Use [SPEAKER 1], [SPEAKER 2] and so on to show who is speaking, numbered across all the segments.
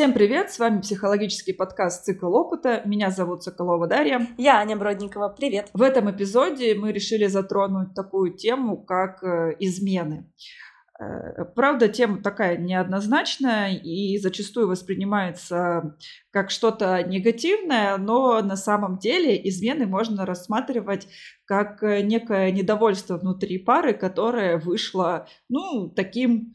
[SPEAKER 1] Всем привет! С вами психологический подкаст «Цикл опыта». Меня зовут Соколова Дарья.
[SPEAKER 2] Я Аня Бродникова. Привет!
[SPEAKER 1] В этом эпизоде мы решили затронуть такую тему, как э, измены. Э, правда, тема такая неоднозначная и зачастую воспринимается как что-то негативное, но на самом деле измены можно рассматривать как э, некое недовольство внутри пары, которое вышло, ну, таким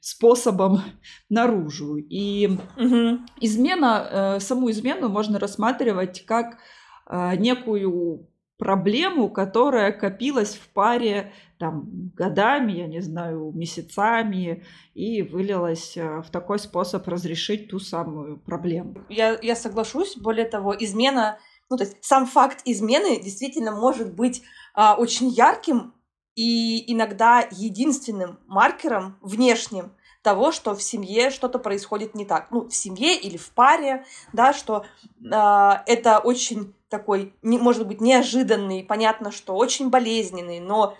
[SPEAKER 1] способом наружу. И угу. измена, э, саму измену можно рассматривать как э, некую проблему, которая копилась в паре там годами, я не знаю, месяцами и вылилась в такой способ разрешить ту самую проблему.
[SPEAKER 2] Я, я соглашусь. Более того, измена, ну то есть сам факт измены действительно может быть а, очень ярким и иногда единственным маркером внешним того, что в семье что-то происходит не так. Ну, в семье или в паре, да, что э, это очень такой, не, может быть, неожиданный, понятно, что очень болезненный, но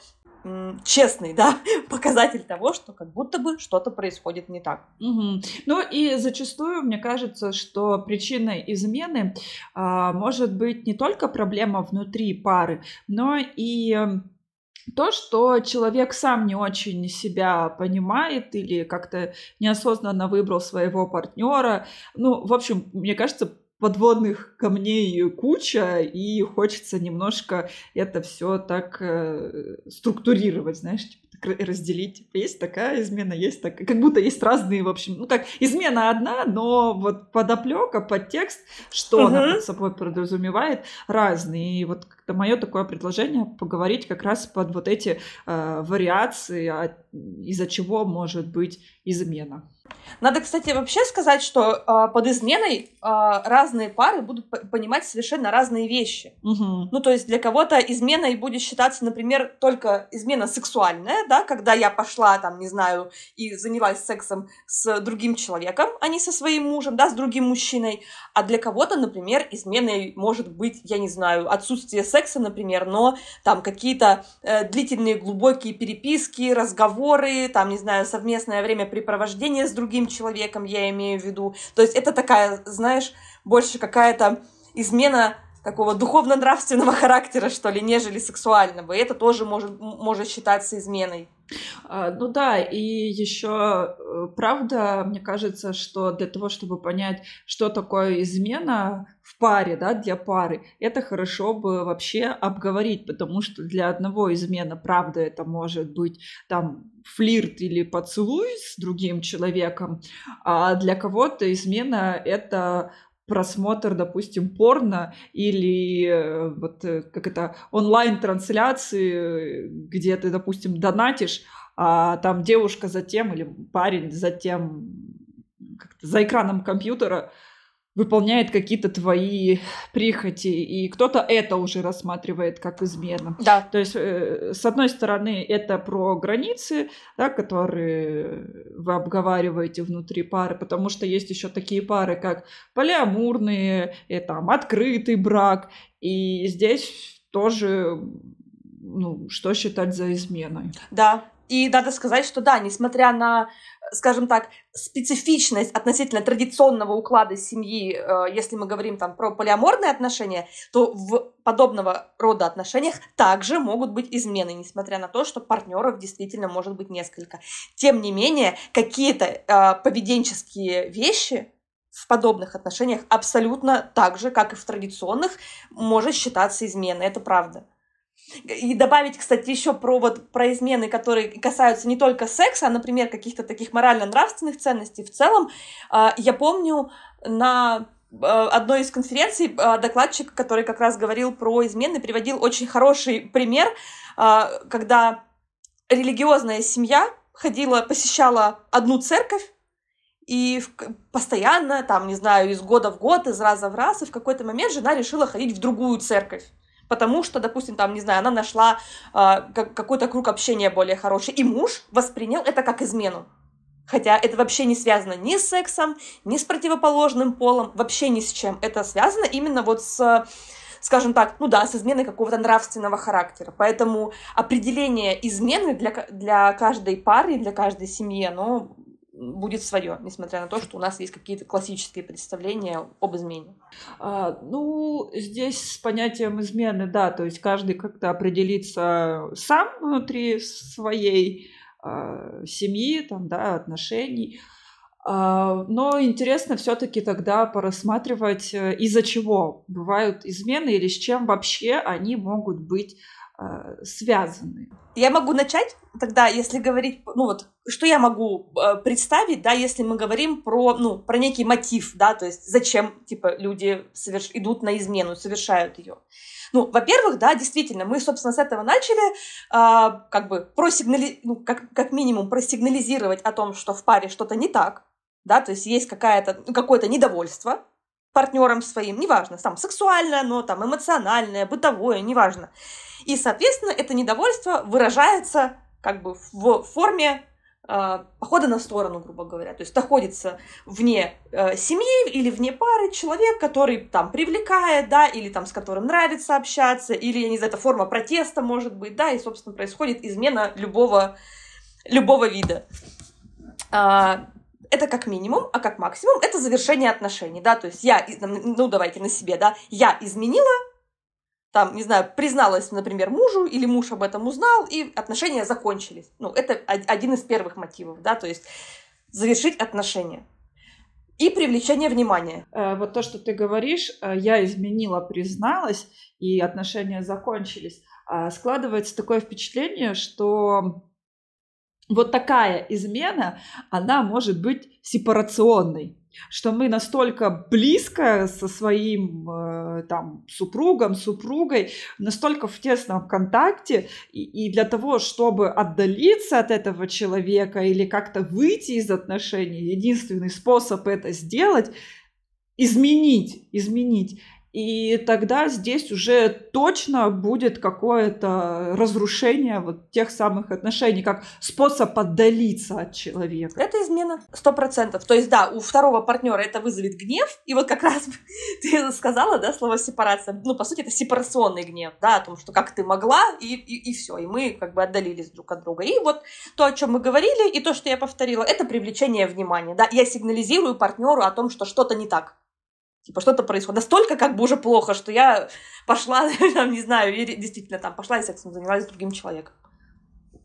[SPEAKER 2] честный, да, показатель того, что как будто бы что-то происходит не так.
[SPEAKER 1] Угу. Ну и зачастую мне кажется, что причиной измены э, может быть не только проблема внутри пары, но и то, что человек сам не очень себя понимает или как-то неосознанно выбрал своего партнера. Ну, в общем, мне кажется, подводных камней куча, и хочется немножко это все так э, структурировать, знаешь, разделить. Типа, есть такая измена, есть такая. Как будто есть разные, в общем. Ну, как измена одна, но вот подоплека, подтекст, что угу. она под собой подразумевает, разные. И вот как-то мое такое предложение поговорить как раз под вот эти э, вариации, а, из-за чего может быть измена.
[SPEAKER 2] Надо, кстати, вообще сказать, что э, под изменой э, разные пары будут понимать совершенно разные вещи. Угу. Ну, то есть для кого-то изменой будет считаться, например, только измена сексуальная, да, когда я пошла, там, не знаю, и занялась сексом с другим человеком, а не со своим мужем, да, с другим мужчиной. А для кого-то, например, изменой может быть, я не знаю, отсутствие секса, например, но там какие-то э, длительные глубокие переписки, разговоры, там, не знаю, совместное времяпрепровождение с другим человеком, я имею в виду. То есть это такая, знаешь, больше какая-то измена такого духовно-нравственного характера, что ли, нежели сексуального. И это тоже может, может считаться изменой.
[SPEAKER 1] А, ну да, и еще э, правда, мне кажется, что для того, чтобы понять, что такое измена в паре, да, для пары, это хорошо бы вообще обговорить, потому что для одного измена, правда, это может быть там флирт или поцелуй с другим человеком, а для кого-то измена это просмотр, допустим, порно или э, вот э, как это онлайн-трансляции, где ты, допустим, донатишь, а там девушка затем или парень затем за экраном компьютера выполняет какие-то твои прихоти, и кто-то это уже рассматривает как измена.
[SPEAKER 2] Да.
[SPEAKER 1] То есть, э, с одной стороны, это про границы, да, которые вы обговариваете внутри пары, потому что есть еще такие пары, как полиамурные, и, там, открытый брак, и здесь тоже ну, что считать за изменой.
[SPEAKER 2] Да, и надо сказать, что да, несмотря на скажем так, специфичность относительно традиционного уклада семьи, э, если мы говорим там про полиаморные отношения, то в подобного рода отношениях также могут быть измены, несмотря на то, что партнеров действительно может быть несколько. Тем не менее, какие-то э, поведенческие вещи в подобных отношениях абсолютно так же, как и в традиционных, может считаться изменой. Это правда. И добавить, кстати, еще про, вот, про измены, которые касаются не только секса, а, например, каких-то таких морально-нравственных ценностей в целом. А, я помню на а, одной из конференций а, докладчик, который как раз говорил про измены, приводил очень хороший пример, когда религиозная семья ходила, посещала одну церковь, и постоянно, там, не знаю, из года в год, из раза в раз, и в какой-то момент жена решила ходить в другую церковь потому что, допустим, там, не знаю, она нашла э, какой-то круг общения более хороший, и муж воспринял это как измену. Хотя это вообще не связано ни с сексом, ни с противоположным полом, вообще ни с чем. Это связано именно вот с скажем так, ну да, с изменой какого-то нравственного характера. Поэтому определение измены для, для каждой пары, для каждой семьи, оно будет свое, несмотря на то, что у нас есть какие-то классические представления об измене.
[SPEAKER 1] А, ну, здесь с понятием измены, да, то есть каждый как-то определится сам внутри своей а, семьи, там, да, отношений. А, но интересно все-таки тогда порассматривать, э, из-за чего бывают измены или с чем вообще они могут быть связаны.
[SPEAKER 2] Я могу начать тогда, если говорить, ну вот, что я могу э, представить, да, если мы говорим про, ну, про некий мотив, да, то есть зачем, типа, люди соверш... идут на измену, совершают ее. Ну, во-первых, да, действительно, мы, собственно, с этого начали, э, как бы, просигнали... ну, как, как минимум, просигнализировать о том, что в паре что-то не так, да, то есть есть какая-то, какое-то недовольство партнером своим, неважно, там, сексуальное, но там, эмоциональное, бытовое, неважно. И, соответственно, это недовольство выражается как бы в форме э, похода на сторону, грубо говоря. То есть находится вне э, семьи или вне пары человек, который там привлекает, да, или там с которым нравится общаться, или, я не знаю, это форма протеста может быть, да, и, собственно, происходит измена любого, любого вида. А, это как минимум, а как максимум это завершение отношений, да, то есть я, ну давайте на себе, да, я изменила, там, не знаю, призналась, например, мужу, или муж об этом узнал, и отношения закончились. Ну, это один из первых мотивов, да, то есть завершить отношения. И привлечение внимания.
[SPEAKER 1] Э, вот то, что ты говоришь, э, я изменила, призналась, и отношения закончились. А складывается такое впечатление, что вот такая измена, она может быть сепарационной что мы настолько близко со своим э, там супругом, супругой, настолько в тесном контакте, и, и для того, чтобы отдалиться от этого человека или как-то выйти из отношений, единственный способ это сделать изменить, изменить. И тогда здесь уже точно будет какое-то разрушение вот тех самых отношений, как способ отдалиться от человека.
[SPEAKER 2] Это измена, сто процентов. То есть, да, у второго партнера это вызовет гнев, и вот как раз ты сказала, да, слово сепарация, ну, по сути, это сепарационный гнев, да, о том, что как ты могла, и, и, и все, и мы как бы отдалились друг от друга. И вот то, о чем мы говорили, и то, что я повторила, это привлечение внимания, да, я сигнализирую партнеру о том, что что-то не так Типа что-то происходит. Настолько как бы уже плохо, что я пошла, там, не знаю, и действительно там пошла и сексом занялась с другим человеком.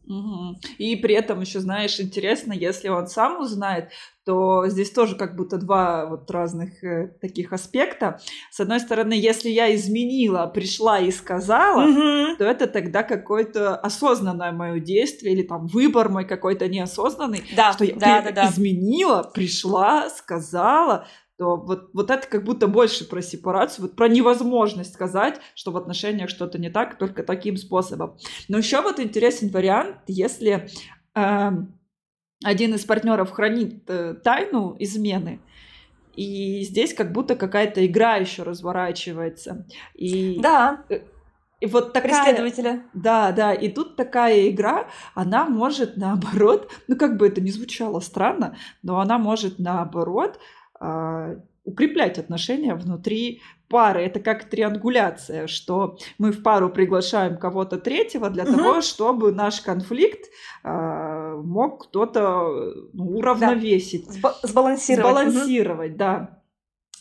[SPEAKER 1] Угу. И при этом еще, знаешь, интересно, если он сам узнает, то здесь тоже как будто два вот разных э, таких аспекта. С одной стороны, если я изменила, пришла и сказала, угу. то это тогда какое-то осознанное мое действие или там выбор мой какой-то неосознанный,
[SPEAKER 2] да,
[SPEAKER 1] что я
[SPEAKER 2] да, да, да.
[SPEAKER 1] изменила, пришла, сказала, то вот, вот это как будто больше про сепарацию, вот про невозможность сказать, что в отношениях что-то не так, только таким способом. Но еще вот интересен вариант, если э, один из партнеров хранит э, тайну измены, и здесь как будто какая-то игра еще разворачивается. И,
[SPEAKER 2] да.
[SPEAKER 1] Э, и вот такая...
[SPEAKER 2] Преследователя.
[SPEAKER 1] Да, да, и тут такая игра, она может наоборот, ну как бы это ни звучало странно, но она может наоборот укреплять отношения внутри пары. Это как триангуляция, что мы в пару приглашаем кого-то третьего для угу. того, чтобы наш конфликт э, мог кто-то ну, уравновесить.
[SPEAKER 2] Да. Сбалансировать.
[SPEAKER 1] Сбалансировать, угу. да.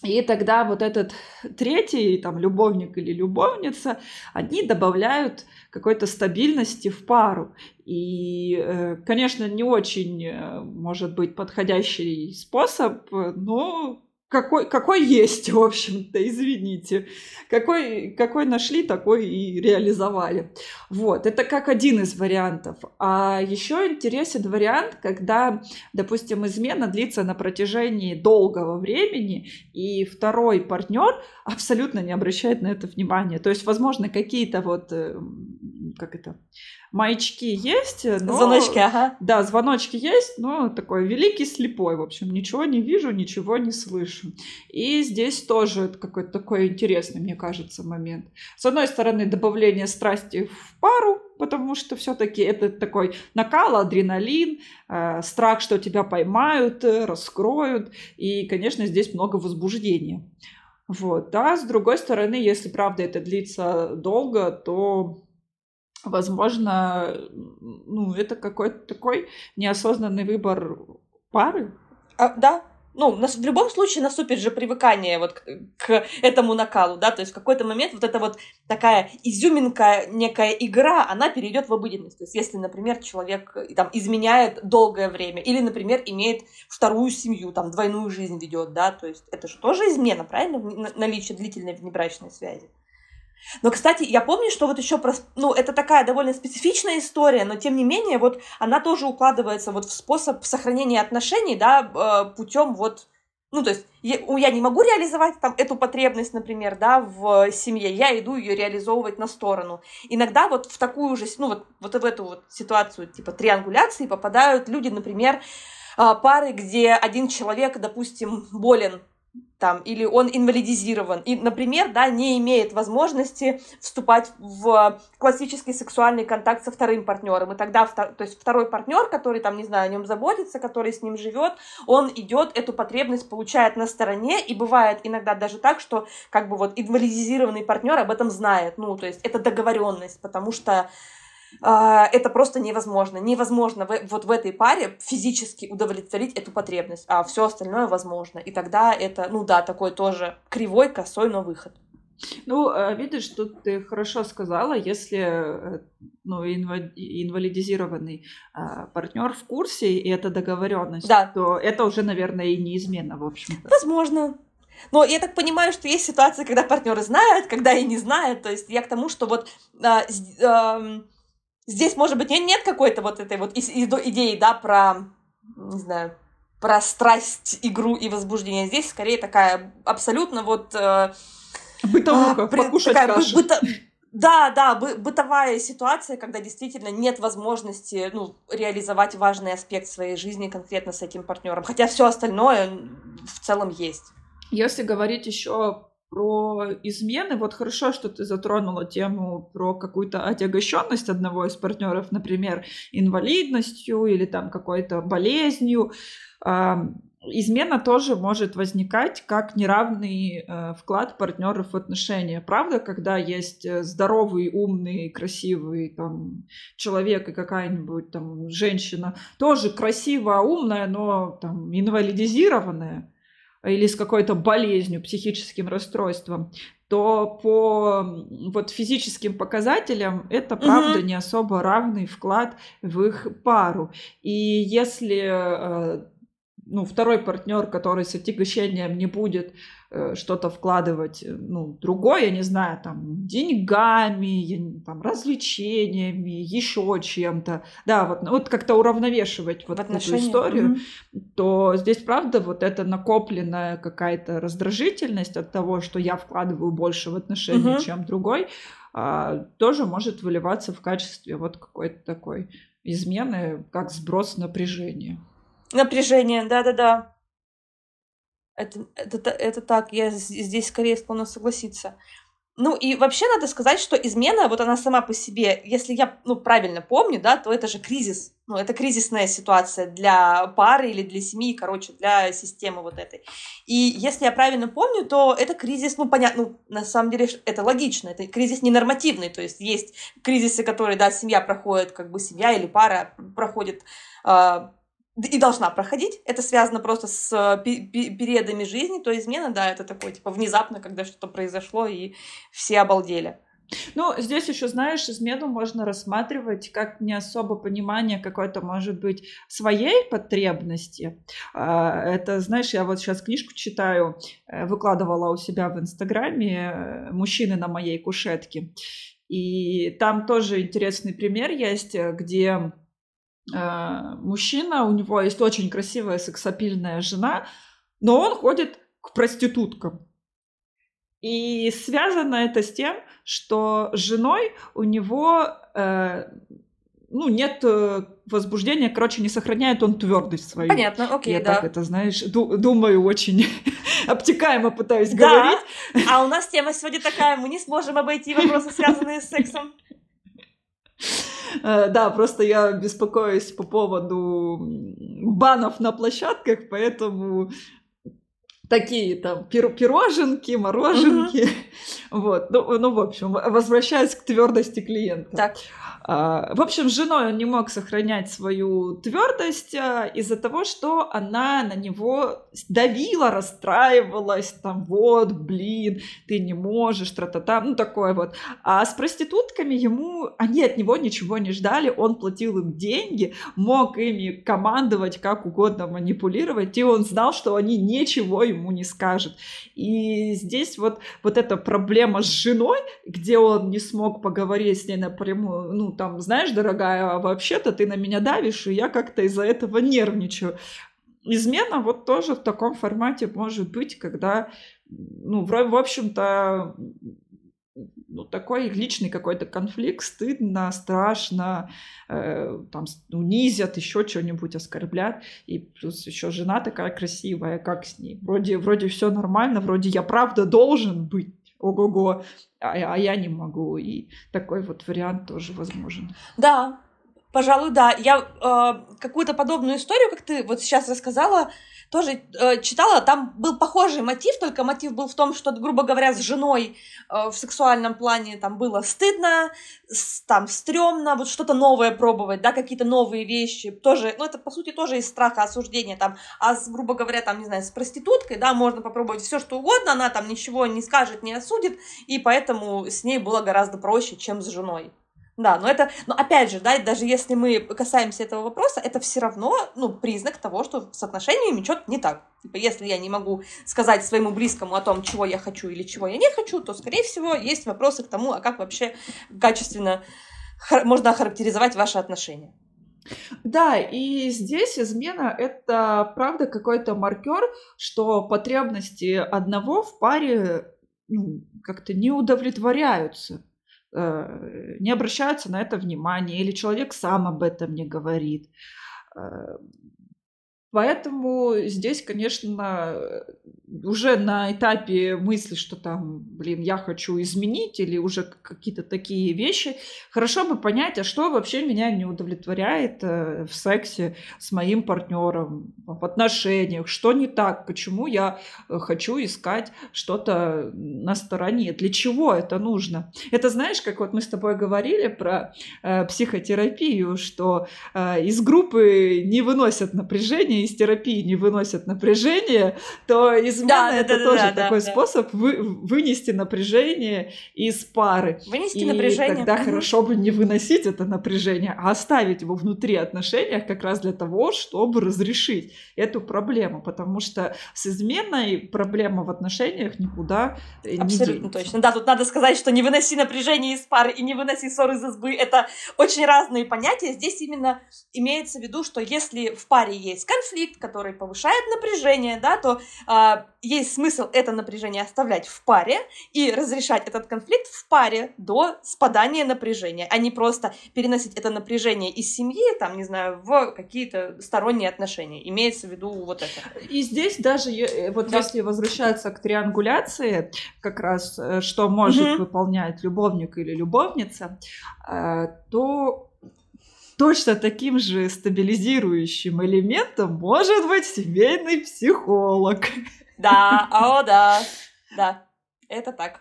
[SPEAKER 1] И тогда вот этот третий, там, любовник или любовница, они добавляют какой-то стабильности в пару. И, э, конечно, не очень, э, может быть, подходящий способ, но какой, какой есть, в общем-то, извините. Какой, какой нашли, такой и реализовали. Вот, это как один из вариантов. А еще интересен вариант, когда, допустим, измена длится на протяжении долгого времени, и второй партнер абсолютно не обращает на это внимания. То есть, возможно, какие-то вот, э, как это, маячки есть, но...
[SPEAKER 2] Звоночки, ага.
[SPEAKER 1] Да, звоночки есть, но такой великий слепой, в общем, ничего не вижу, ничего не слышу. И здесь тоже какой-то такой интересный, мне кажется, момент. С одной стороны, добавление страсти в пару, потому что все-таки это такой накал, адреналин, э, страх, что тебя поймают, э, раскроют, и, конечно, здесь много возбуждения. Вот, да, с другой стороны, если правда это длится долго, то возможно, ну, это какой-то такой неосознанный выбор пары?
[SPEAKER 2] А, да, ну, в любом случае наступит же привыкание вот к, к этому накалу, да, то есть в какой-то момент вот эта вот такая изюминка, некая игра, она перейдет в обыденность. То есть если, например, человек э, там изменяет долгое время или, например, имеет вторую семью, там двойную жизнь ведет, да, то есть это же тоже измена, правильно, наличие длительной внебрачной связи. Но, кстати, я помню, что вот еще про... Ну, это такая довольно специфичная история, но, тем не менее, вот она тоже укладывается вот в способ сохранения отношений, да, э, путем вот... Ну, то есть я, не могу реализовать там эту потребность, например, да, в семье, я иду ее реализовывать на сторону. Иногда вот в такую же, ну, вот, вот в эту вот ситуацию типа триангуляции попадают люди, например, э, пары, где один человек, допустим, болен там, или он инвалидизирован, и, например, да, не имеет возможности вступать в классический сексуальный контакт со вторым партнером. И тогда, то есть второй партнер, который там, не знаю, о нем заботится, который с ним живет, он идет, эту потребность получает на стороне, и бывает иногда даже так, что как бы вот инвалидизированный партнер об этом знает. Ну, то есть это договоренность, потому что это просто невозможно. Невозможно в, вот в этой паре физически удовлетворить эту потребность, а все остальное возможно. И тогда это, ну да, такой тоже кривой, косой, но выход.
[SPEAKER 1] Ну, а, видишь, тут ты хорошо сказала, если э, ну, инвалидизированный а, партнер в курсе, и это договоренность,
[SPEAKER 2] да.
[SPEAKER 1] то это уже, наверное, и неизменно, в общем-то.
[SPEAKER 2] Возможно. Но я так понимаю, что есть ситуации, когда партнеры знают, когда и не знают. То есть я к тому, что вот а, а, здесь, может быть, нет, нет какой-то вот этой вот идеи, да, про, не знаю, про страсть, игру и возбуждение. Здесь скорее такая абсолютно вот... Э,
[SPEAKER 1] Бытовуха, а, покушать такая каши. Быто...
[SPEAKER 2] Да, да, бы, бытовая ситуация, когда действительно нет возможности ну, реализовать важный аспект своей жизни конкретно с этим партнером. Хотя все остальное в целом есть.
[SPEAKER 1] Если говорить еще про измены. Вот хорошо, что ты затронула тему про какую-то отягощенность одного из партнеров, например, инвалидностью или там какой-то болезнью. Измена тоже может возникать как неравный э, вклад партнеров в отношения. Правда, когда есть э, здоровый, умный, красивый там, человек и какая-нибудь там женщина, тоже красивая, умная, но там инвалидизированная, или с какой-то болезнью, психическим расстройством, то по вот физическим показателям это правда угу. не особо равный вклад в их пару. И если э, ну, второй партнер, который с отягощением не будет э, что-то вкладывать, э, ну, другое, я не знаю, там, деньгами, там, развлечениями, еще чем-то, да, вот, ну, вот как-то уравновешивать вот эту историю, mm-hmm. то здесь, правда, вот эта накопленная какая-то раздражительность от того, что я вкладываю больше в отношения, mm-hmm. чем другой, а, тоже может выливаться в качестве вот какой-то такой измены, как сброс напряжения.
[SPEAKER 2] Напряжение, да-да-да. Это, это, это так, я здесь скорее склонна согласиться. Ну и вообще надо сказать, что измена, вот она сама по себе, если я ну, правильно помню, да, то это же кризис. Ну, это кризисная ситуация для пары или для семьи, короче, для системы вот этой. И если я правильно помню, то это кризис, ну, понятно, ну, на самом деле это логично, это кризис ненормативный, то есть есть кризисы, которые, да, семья проходит, как бы семья или пара проходит э, и должна проходить. Это связано просто с э, периодами жизни, то измена, да, это такое, типа, внезапно, когда что-то произошло, и все обалдели.
[SPEAKER 1] Ну, здесь еще, знаешь, измену можно рассматривать как не особо понимание какой-то, может быть, своей потребности. А, это, знаешь, я вот сейчас книжку читаю, э, выкладывала у себя в Инстаграме э, «Мужчины на моей кушетке». И там тоже интересный пример есть, где мужчина, у него есть очень красивая сексапильная жена, но он ходит к проституткам. И связано это с тем, что с женой у него э, ну, нет э, возбуждения, короче, не сохраняет он твердость свою.
[SPEAKER 2] Понятно, окей,
[SPEAKER 1] Я
[SPEAKER 2] да.
[SPEAKER 1] так это, знаешь, ду- думаю, очень обтекаемо пытаюсь да. говорить.
[SPEAKER 2] А у нас тема сегодня такая, мы не сможем обойти вопросы, связанные с сексом.
[SPEAKER 1] Э, да, просто я беспокоюсь по поводу банов на площадках, поэтому такие там пир пироженки, мороженки. Mm-hmm. Вот. Ну, ну, в общем, возвращаясь к твердости клиента.
[SPEAKER 2] Так.
[SPEAKER 1] А, в общем, с женой он не мог сохранять свою твердость а, из-за того, что она на него давила, расстраивалась, там, вот, блин, ты не можешь, тра-та-та, ну, такое вот. А с проститутками ему, они от него ничего не ждали, он платил им деньги, мог ими командовать, как угодно манипулировать, и он знал, что они ничего ему не скажут. И здесь вот, вот эта проблема с женой, где он не смог поговорить с ней напрямую, ну, там, знаешь, дорогая, а вообще-то ты на меня давишь, и я как-то из-за этого нервничаю. Измена вот тоже в таком формате может быть, когда, ну, в общем-то, ну, такой личный какой-то конфликт, стыдно, страшно, э, там унизят, еще что-нибудь оскорблят, и плюс еще жена такая красивая, как с ней. Вроде, вроде все нормально, вроде я правда должен быть, ого-го, а, а я не могу. И такой вот вариант тоже возможен.
[SPEAKER 2] Да, пожалуй, да. Я э, какую-то подобную историю, как ты вот сейчас рассказала, тоже э, читала, там был похожий мотив, только мотив был в том, что, грубо говоря, с женой э, в сексуальном плане там было стыдно, с, там стрёмно, вот что-то новое пробовать, да, какие-то новые вещи, тоже, ну, это, по сути, тоже из страха осуждения, там, а, с, грубо говоря, там, не знаю, с проституткой, да, можно попробовать все что угодно, она там ничего не скажет, не осудит, и поэтому с ней было гораздо проще, чем с женой. Да, но это, но опять же, да, даже если мы касаемся этого вопроса, это все равно, ну, признак того, что с отношениями что-то не так. Типа, если я не могу сказать своему близкому о том, чего я хочу или чего я не хочу, то, скорее всего, есть вопросы к тому, а как вообще качественно можно охарактеризовать ваши отношения.
[SPEAKER 1] Да, и здесь измена — это, правда, какой-то маркер, что потребности одного в паре ну, как-то не удовлетворяются. Э, не обращаются на это внимания, или человек сам об этом не говорит. Поэтому здесь, конечно, уже на этапе мысли, что там, блин, я хочу изменить или уже какие-то такие вещи, хорошо бы понять, а что вообще меня не удовлетворяет э, в сексе с моим партнером, в отношениях, что не так, почему я э, хочу искать что-то на стороне, для чего это нужно. Это знаешь, как вот мы с тобой говорили про э, психотерапию, что э, из группы не выносят напряжение, из терапии не выносят напряжение, то измена да, это да, тоже да, такой да, способ вы, вынести напряжение из пары.
[SPEAKER 2] Вынести
[SPEAKER 1] и
[SPEAKER 2] напряжение.
[SPEAKER 1] тогда хорошо бы не выносить это напряжение, а оставить его внутри отношений как раз для того, чтобы разрешить эту проблему, потому что с изменой проблема в отношениях никуда
[SPEAKER 2] Абсолютно не Абсолютно точно. Да, тут надо сказать, что не выноси напряжение из пары и не выноси ссоры из избы. Это очень разные понятия. Здесь именно имеется в виду, что если в паре есть конфликт, который повышает напряжение, да, то э, есть смысл это напряжение оставлять в паре и разрешать этот конфликт в паре до спадания напряжения, а не просто переносить это напряжение из семьи, там, не знаю, в какие-то сторонние отношения. Имеется в виду вот это.
[SPEAKER 1] И здесь даже, э, вот да. если возвращаться к триангуляции, как раз, э, что может угу. выполнять любовник или любовница, э, то точно таким же стабилизирующим элементом может быть семейный психолог.
[SPEAKER 2] Да, о, да, да, это так.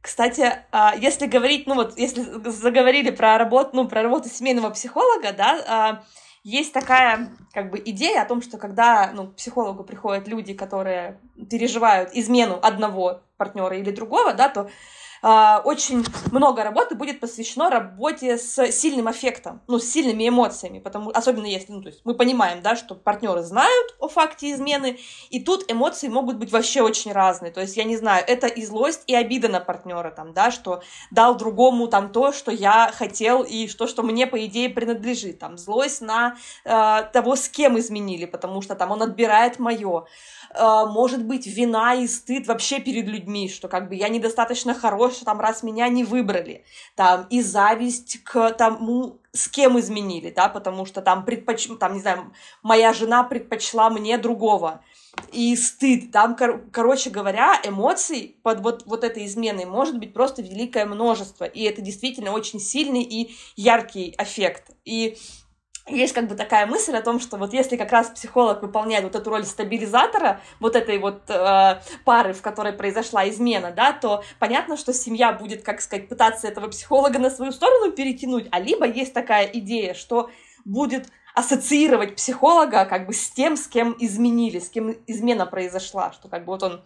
[SPEAKER 2] Кстати, а, если говорить, ну вот, если заговорили про работу, ну, про работу семейного психолога, да, а, есть такая, как бы, идея о том, что когда, ну, к психологу приходят люди, которые переживают измену одного партнера или другого, да, то очень много работы будет посвящено работе с сильным аффектом, ну, с сильными эмоциями, потому, особенно если, ну, то есть мы понимаем, да, что партнеры знают о факте измены, и тут эмоции могут быть вообще очень разные, то есть, я не знаю, это и злость, и обида на партнера, там, да, что дал другому там то, что я хотел, и то, что мне, по идее, принадлежит, там, злость на э, того, с кем изменили, потому что там он отбирает мое, Э, может быть вина и стыд вообще перед людьми, что как бы я недостаточно хорош, там, раз меня не выбрали, там, и зависть к тому, с кем изменили, да, потому что там предпоч... там, не знаю, моя жена предпочла мне другого, и стыд, там, кор- короче говоря, эмоций под вот, вот этой изменой может быть просто великое множество, и это действительно очень сильный и яркий эффект, и есть как бы такая мысль о том, что вот если как раз психолог выполняет вот эту роль стабилизатора вот этой вот э, пары, в которой произошла измена, да, то понятно, что семья будет, как сказать, пытаться этого психолога на свою сторону перетянуть, а либо есть такая идея, что будет ассоциировать психолога как бы с тем, с кем изменили, с кем измена произошла, что как бы вот он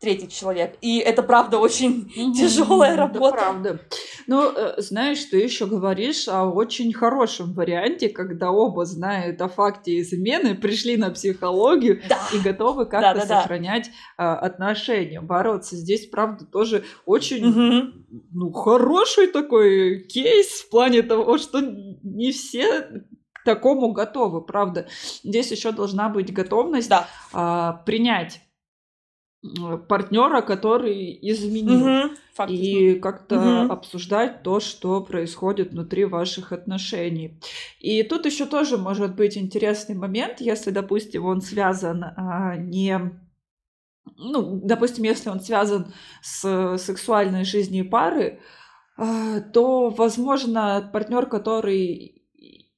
[SPEAKER 2] третий человек. И это, правда, очень mm-hmm. тяжелая работа.
[SPEAKER 1] Это правда. Ну, э, знаешь, ты еще говоришь о очень хорошем варианте, когда оба знают о факте измены, пришли на психологию да. и готовы как-то да, да, сохранять да. отношения, бороться. Здесь, правда, тоже очень mm-hmm. ну, хороший такой кейс в плане того, что не все к такому готовы, правда. Здесь еще должна быть готовность да. а, принять партнера, который изменил. Угу, и как-то угу. обсуждать то, что происходит внутри ваших отношений. И тут еще тоже может быть интересный момент, если, допустим, он связан а, не ну, допустим, если он связан с сексуальной жизнью пары, а, то, возможно, партнер, который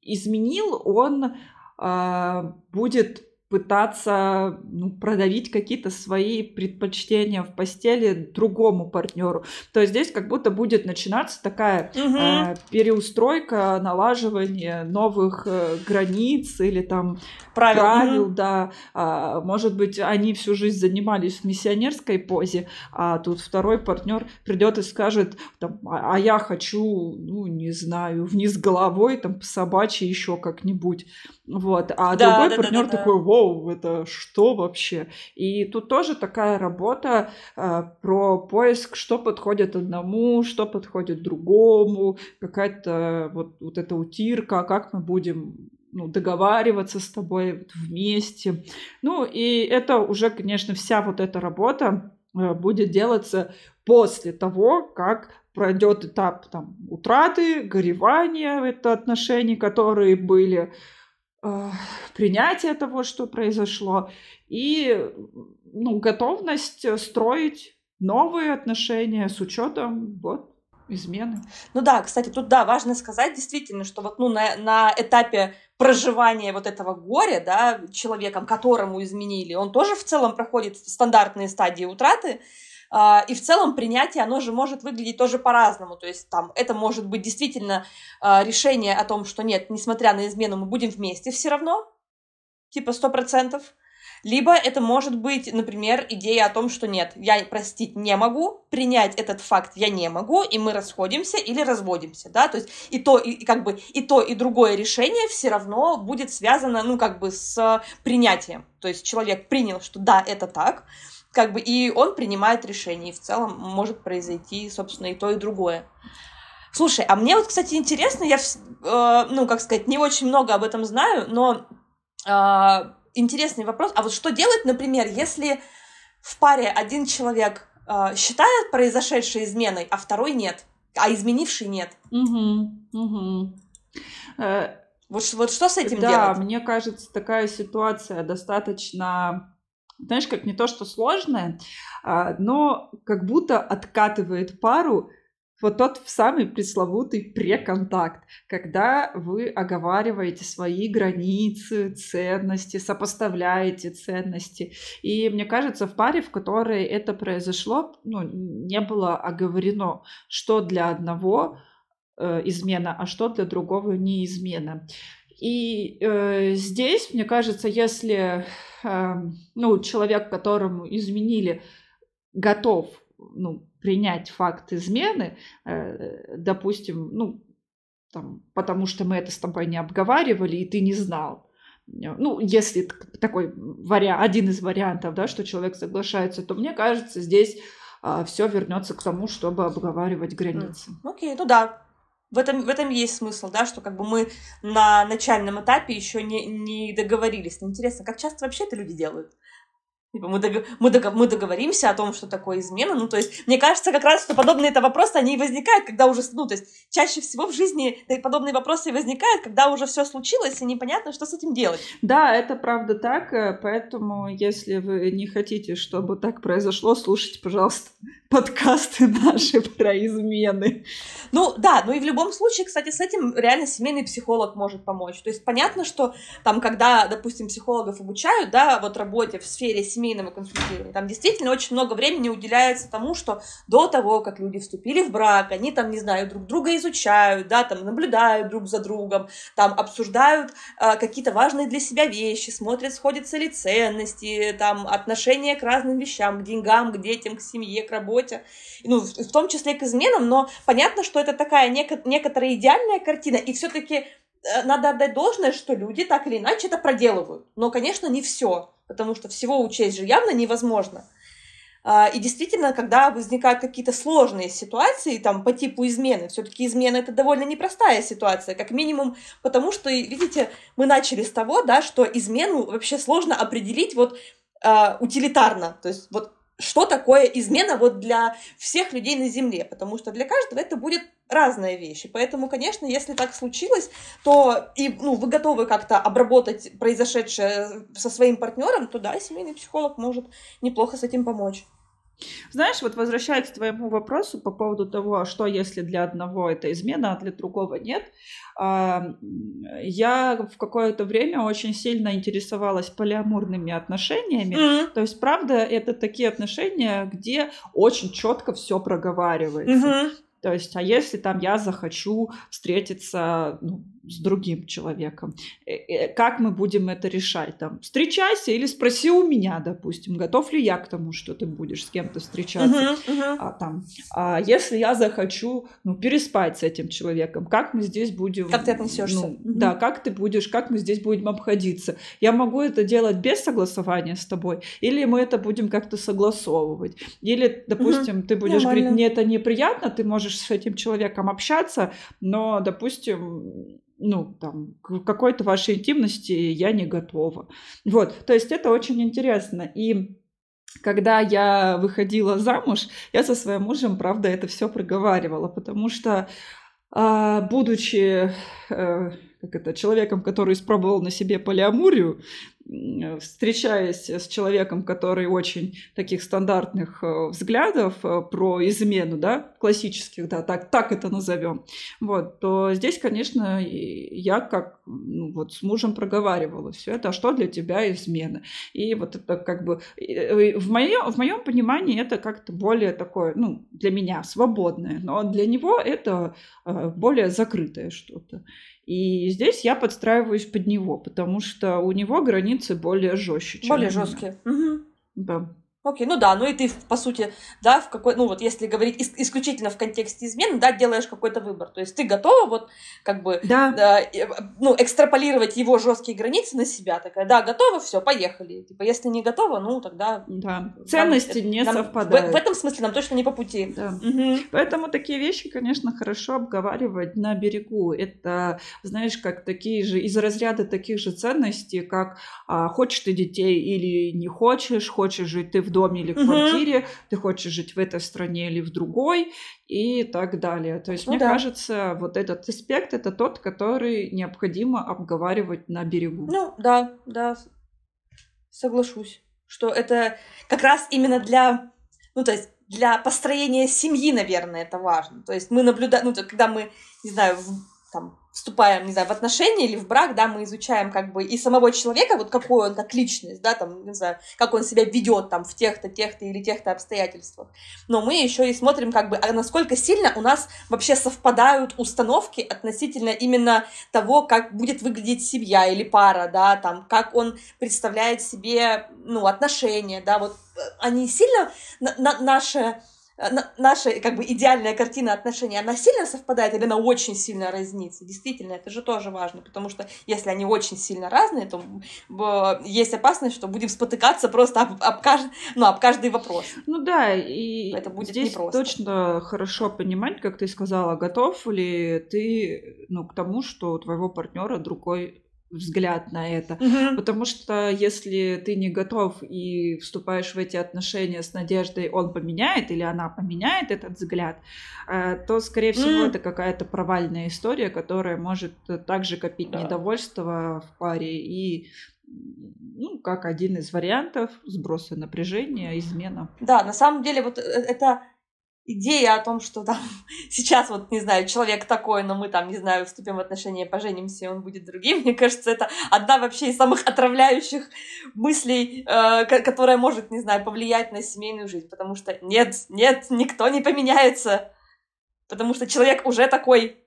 [SPEAKER 1] изменил, он а, будет пытаться ну, продавить какие-то свои предпочтения в постели другому партнеру. То есть здесь как будто будет начинаться такая угу. э, переустройка, налаживание новых э, границ или там правил, правил угу. да. А, может быть, они всю жизнь занимались в миссионерской позе, а тут второй партнер придет и скажет, там, а, а я хочу, ну, не знаю, вниз головой, там, по собачьи еще как-нибудь. Вот. А да, другой да, партнер да, да, такой, вау, это что вообще? И тут тоже такая работа э, про поиск, что подходит одному, что подходит другому, какая-то вот, вот эта утирка, как мы будем ну, договариваться с тобой вместе. Ну, и это уже, конечно, вся вот эта работа э, будет делаться после того, как пройдет этап там, утраты, горевания, это отношения, которые были, принятие того, что произошло, и ну, готовность строить новые отношения с учетом вот измены.
[SPEAKER 2] Ну да, кстати, тут да, важно сказать действительно, что вот ну, на, на этапе проживания вот этого горя, да, человеком, которому изменили, он тоже в целом проходит стандартные стадии утраты, и в целом принятие, оно же может выглядеть тоже по-разному. То есть там это может быть действительно а, решение о том, что нет, несмотря на измену, мы будем вместе все равно, типа сто процентов. Либо это может быть, например, идея о том, что нет, я простить не могу, принять этот факт я не могу, и мы расходимся или разводимся, да, то есть и то, и как бы и то, и другое решение все равно будет связано, ну, как бы с принятием. То есть человек принял, что да, это так, как бы и он принимает решение, и в целом может произойти, собственно, и то, и другое. Слушай, а мне вот, кстати, интересно, я, э, ну, как сказать, не очень много об этом знаю, но э, интересный вопрос. А вот что делать, например, если в паре один человек э, считает произошедшей изменой, а второй нет, а изменивший нет?
[SPEAKER 1] Угу, угу.
[SPEAKER 2] Вот, вот что с этим
[SPEAKER 1] да,
[SPEAKER 2] делать?
[SPEAKER 1] Да, мне кажется, такая ситуация достаточно, знаешь, как не то что сложная, а, но как будто откатывает пару вот тот самый пресловутый преконтакт, когда вы оговариваете свои границы, ценности, сопоставляете ценности. И мне кажется, в паре, в которой это произошло, ну, не было оговорено, что для одного э, измена, а что для другого не измена. И э, здесь, мне кажется, если э, ну, человек, которому изменили, готов ну, принять факт измены, э, допустим, ну, там, потому что мы это с тобой не обговаривали, и ты не знал. Ну, если такой вариант, один из вариантов, да, что человек соглашается, то мне кажется, здесь а, все вернется к тому, чтобы обговаривать границы.
[SPEAKER 2] Окей, okay, ну да, в этом, в этом есть смысл, да, что как бы мы на начальном этапе еще не, не договорились. Но интересно, как часто вообще это люди делают? Типа мы, дог... мы, дог... мы договоримся о том, что такое измена. Ну, то есть, мне кажется, как раз, что подобные это вопросы, они возникают, когда уже, ну, то есть, чаще всего в жизни подобные вопросы возникают, когда уже все случилось, и непонятно, что с этим делать.
[SPEAKER 1] Да, это правда так, э, поэтому, если вы не хотите, чтобы так произошло, слушайте, пожалуйста, подкасты наши про измены.
[SPEAKER 2] Ну да, ну и в любом случае, кстати, с этим реально семейный психолог может помочь. То есть понятно, что там, когда, допустим, психологов обучают, да, вот работе в сфере семейного консультирования, там действительно очень много времени уделяется тому, что до того, как люди вступили в брак, они там, не знаю, друг друга изучают, да, там наблюдают друг за другом, там обсуждают э, какие-то важные для себя вещи, смотрят, сходятся ли ценности, там отношения к разным вещам, к деньгам, к детям, к семье, к работе, ну, в том числе к изменам, но понятно, что это такая неко- некоторая идеальная картина, и все-таки э, надо отдать должное, что люди так или иначе это проделывают. Но, конечно, не все, потому что всего учесть же явно невозможно. А, и действительно, когда возникают какие-то сложные ситуации, там, по типу измены, все-таки измена это довольно непростая ситуация, как минимум, потому что, видите, мы начали с того, да, что измену вообще сложно определить вот э, утилитарно, то есть вот что такое измена вот для всех людей на Земле, потому что для каждого это будет разная вещь. И поэтому, конечно, если так случилось, то и ну, вы готовы как-то обработать произошедшее со своим партнером, то да, семейный психолог может неплохо с этим помочь.
[SPEAKER 1] Знаешь, вот возвращаясь к твоему вопросу по поводу того, а что если для одного это измена, а для другого нет, я в какое-то время очень сильно интересовалась полиамурными отношениями. Mm-hmm. То есть, правда, это такие отношения, где очень четко все проговаривается. Mm-hmm. То есть, а если там я захочу встретиться ну, с другим человеком. Э, э, как мы будем это решать? Там, встречайся или спроси у меня, допустим, готов ли я к тому, что ты будешь с кем-то встречаться. Uh-huh, uh-huh. А, там, а если я захочу ну, переспать с этим человеком, как мы здесь будем...
[SPEAKER 2] Как ты отнесешься? Ну, uh-huh.
[SPEAKER 1] Да, как ты будешь, как мы здесь будем обходиться. Я могу это делать без согласования с тобой, или мы это будем как-то согласовывать. Или, допустим, uh-huh. ты будешь Нормально. говорить, мне это неприятно, ты можешь с этим человеком общаться, но, допустим, ну, там, к какой-то вашей интимности я не готова. Вот, то есть это очень интересно. И когда я выходила замуж, я со своим мужем, правда, это все проговаривала, потому что, а, будучи э, как это, человеком, который испробовал на себе полиамурию, встречаясь с человеком, который очень таких стандартных э, взглядов э, про измену, да, классических, да, так, так это назовем, вот, то здесь, конечно, я как ну, вот с мужем проговаривала все это, а что для тебя измена? И вот это как бы э, в моем, в моем понимании это как-то более такое, ну, для меня свободное, но для него это более закрытое что-то. И здесь я подстраиваюсь под него, потому что у него границы более жестче.
[SPEAKER 2] Более жесткие. Угу.
[SPEAKER 1] Да.
[SPEAKER 2] Окей, ну да, ну и ты, по сути, да, в какой, ну вот если говорить ис- исключительно в контексте измены, да, делаешь какой-то выбор. То есть ты готова вот как бы,
[SPEAKER 1] да.
[SPEAKER 2] Да, ну, экстраполировать его жесткие границы на себя. Такая, да, готова, все, поехали. Типа, если не готова, ну тогда...
[SPEAKER 1] Да, ценности нам, не нам, совпадают.
[SPEAKER 2] В, в этом смысле нам точно не по пути.
[SPEAKER 1] Да. Угу. Поэтому такие вещи, конечно, хорошо обговаривать на берегу. Это, знаешь, как такие же, из разряда таких же ценностей, как а, хочешь ты детей или не хочешь, хочешь жить ты в доме или в квартире, угу. ты хочешь жить в этой стране или в другой и так далее. То есть, ну, мне да. кажется, вот этот аспект это тот, который необходимо обговаривать на берегу.
[SPEAKER 2] Ну, да, да, соглашусь, что это как раз именно для, ну, то есть для построения семьи, наверное, это важно. То есть мы наблюдаем, ну, когда мы, не знаю, в, там, вступаем, не знаю, в отношения или в брак, да, мы изучаем как бы и самого человека, вот какой он как личность, да, там, не знаю, как он себя ведет там в тех-то, тех-то или тех-то обстоятельствах. Но мы еще и смотрим как бы, а насколько сильно у нас вообще совпадают установки относительно именно того, как будет выглядеть семья или пара, да, там, как он представляет себе, ну, отношения, да, вот э, они сильно на, на, наше Э, наша как бы идеальная картина отношений, она сильно совпадает или она очень сильно разнится? Действительно, это же тоже важно, потому что если они очень сильно разные, то есть опасность, что будем спотыкаться просто об, об, кажд... ну, об каждый вопрос.
[SPEAKER 1] Ну да, и это будет здесь непросто. точно хорошо понимать, как ты сказала, готов ли ты ну, к тому, что у твоего партнера другой взгляд на это. Угу. Потому что если ты не готов и вступаешь в эти отношения с надеждой, он поменяет или она поменяет этот взгляд, э, то, скорее всего, mm. это какая-то провальная история, которая может также копить да. недовольство в паре и ну, как один из вариантов сброса напряжения, измена.
[SPEAKER 2] Да, на самом деле вот э, это идея о том, что там сейчас вот, не знаю, человек такой, но мы там, не знаю, вступим в отношения, поженимся, и он будет другим, мне кажется, это одна вообще из самых отравляющих мыслей, э, которая может, не знаю, повлиять на семейную жизнь, потому что нет, нет, никто не поменяется, потому что человек уже такой,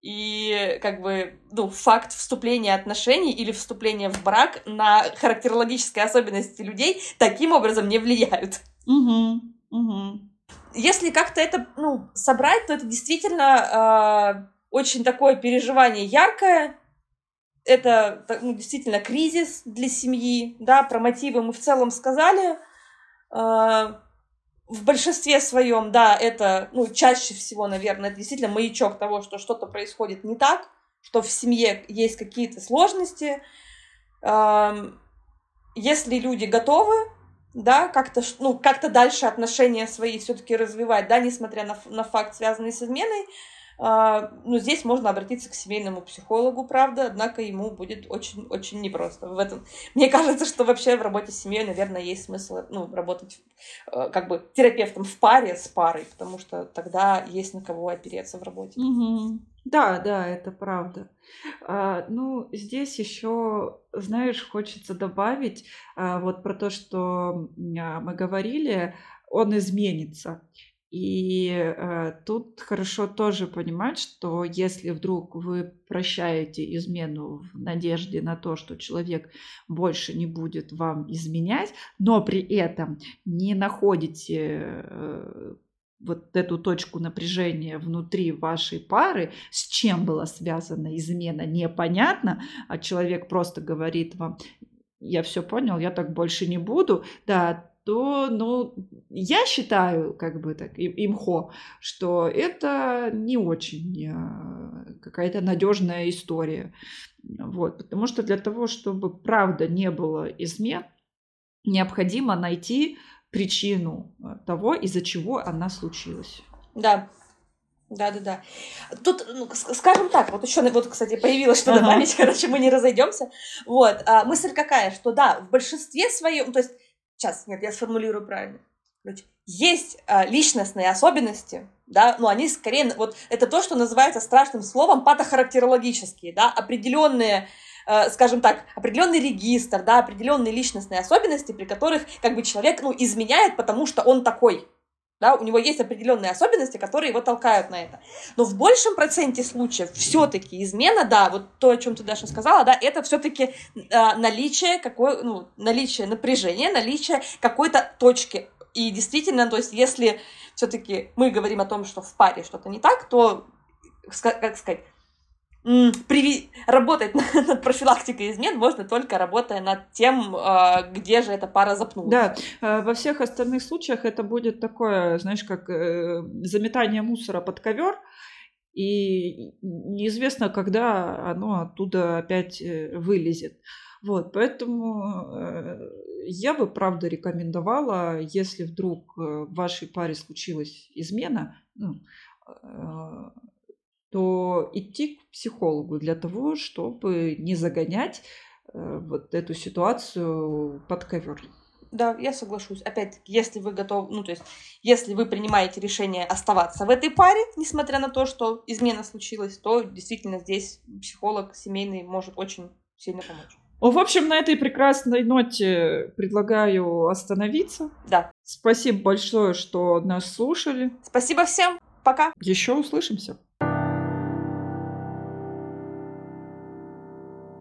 [SPEAKER 2] и как бы, ну, факт вступления отношений или вступления в брак на характерологические особенности людей таким образом не влияют.
[SPEAKER 1] Угу, угу
[SPEAKER 2] если как-то это, ну, собрать, то это действительно э, очень такое переживание яркое. Это ну, действительно кризис для семьи, да, про мотивы мы в целом сказали. Э, в большинстве своем, да, это, ну, чаще всего, наверное, это действительно маячок того, что что-то происходит не так, что в семье есть какие-то сложности. Если люди готовы да, как-то, ну, как-то дальше отношения свои все-таки развивать, да, несмотря на, на факт, связанный с изменой, Uh, ну, здесь можно обратиться к семейному психологу, правда, однако ему будет очень-очень непросто в этом. Мне кажется, что вообще в работе с семьей, наверное, есть смысл, ну, работать uh, как бы терапевтом в паре с парой, потому что тогда есть на кого опереться в работе.
[SPEAKER 1] Mm-hmm. Да, да, это правда. А, ну, здесь еще, знаешь, хочется добавить а, вот про то, что а, мы говорили, он изменится. И э, тут хорошо тоже понимать, что если вдруг вы прощаете измену в надежде на то, что человек больше не будет вам изменять, но при этом не находите э, вот эту точку напряжения внутри вашей пары, с чем была связана измена, непонятно, а человек просто говорит вам, я все понял, я так больше не буду, да, то, ну, я считаю, как бы так, имхо, что это не очень а, какая-то надежная история. Вот, потому что для того, чтобы правда не было измен, необходимо найти причину а, того, из-за чего она случилась.
[SPEAKER 2] Да, да, да, да. Тут, ну, скажем так, вот еще, вот, кстати, появилось что добавить, ага. короче, мы не разойдемся. Вот, а, мысль какая, что да, в большинстве своем, то есть сейчас, нет, я сформулирую правильно. Короче, есть э, личностные особенности, да, но они скорее, вот это то, что называется страшным словом патохарактерологические, да, определенные, э, скажем так, определенный регистр, да, определенные личностные особенности, при которых как бы человек, ну, изменяет, потому что он такой, да, у него есть определенные особенности, которые его толкают на это. Но в большем проценте случаев все-таки измена, да, вот то, о чем ты, Даша, сказала, да, это все-таки э, наличие какой, ну, наличие напряжения, наличие какой-то точки. И действительно, то есть, если все-таки мы говорим о том, что в паре что-то не так, то, как сказать, приви... работать над профилактикой измен можно только работая над тем, а, где же эта пара запнулась.
[SPEAKER 1] Да, а, во всех остальных случаях это будет такое, знаешь, как э, заметание мусора под ковер, и неизвестно, когда оно оттуда опять э, вылезет. Вот, поэтому э, я бы, правда, рекомендовала, если вдруг в вашей паре случилась измена, ну, то идти к психологу для того, чтобы не загонять э, вот эту ситуацию под ковер.
[SPEAKER 2] Да, я соглашусь. Опять-таки, если вы готовы, ну, то есть, если вы принимаете решение оставаться в этой паре, несмотря на то, что измена случилась, то действительно здесь психолог семейный может очень сильно помочь.
[SPEAKER 1] В общем, на этой прекрасной ноте предлагаю остановиться.
[SPEAKER 2] Да.
[SPEAKER 1] Спасибо большое, что нас слушали.
[SPEAKER 2] Спасибо всем. Пока.
[SPEAKER 1] Еще услышимся.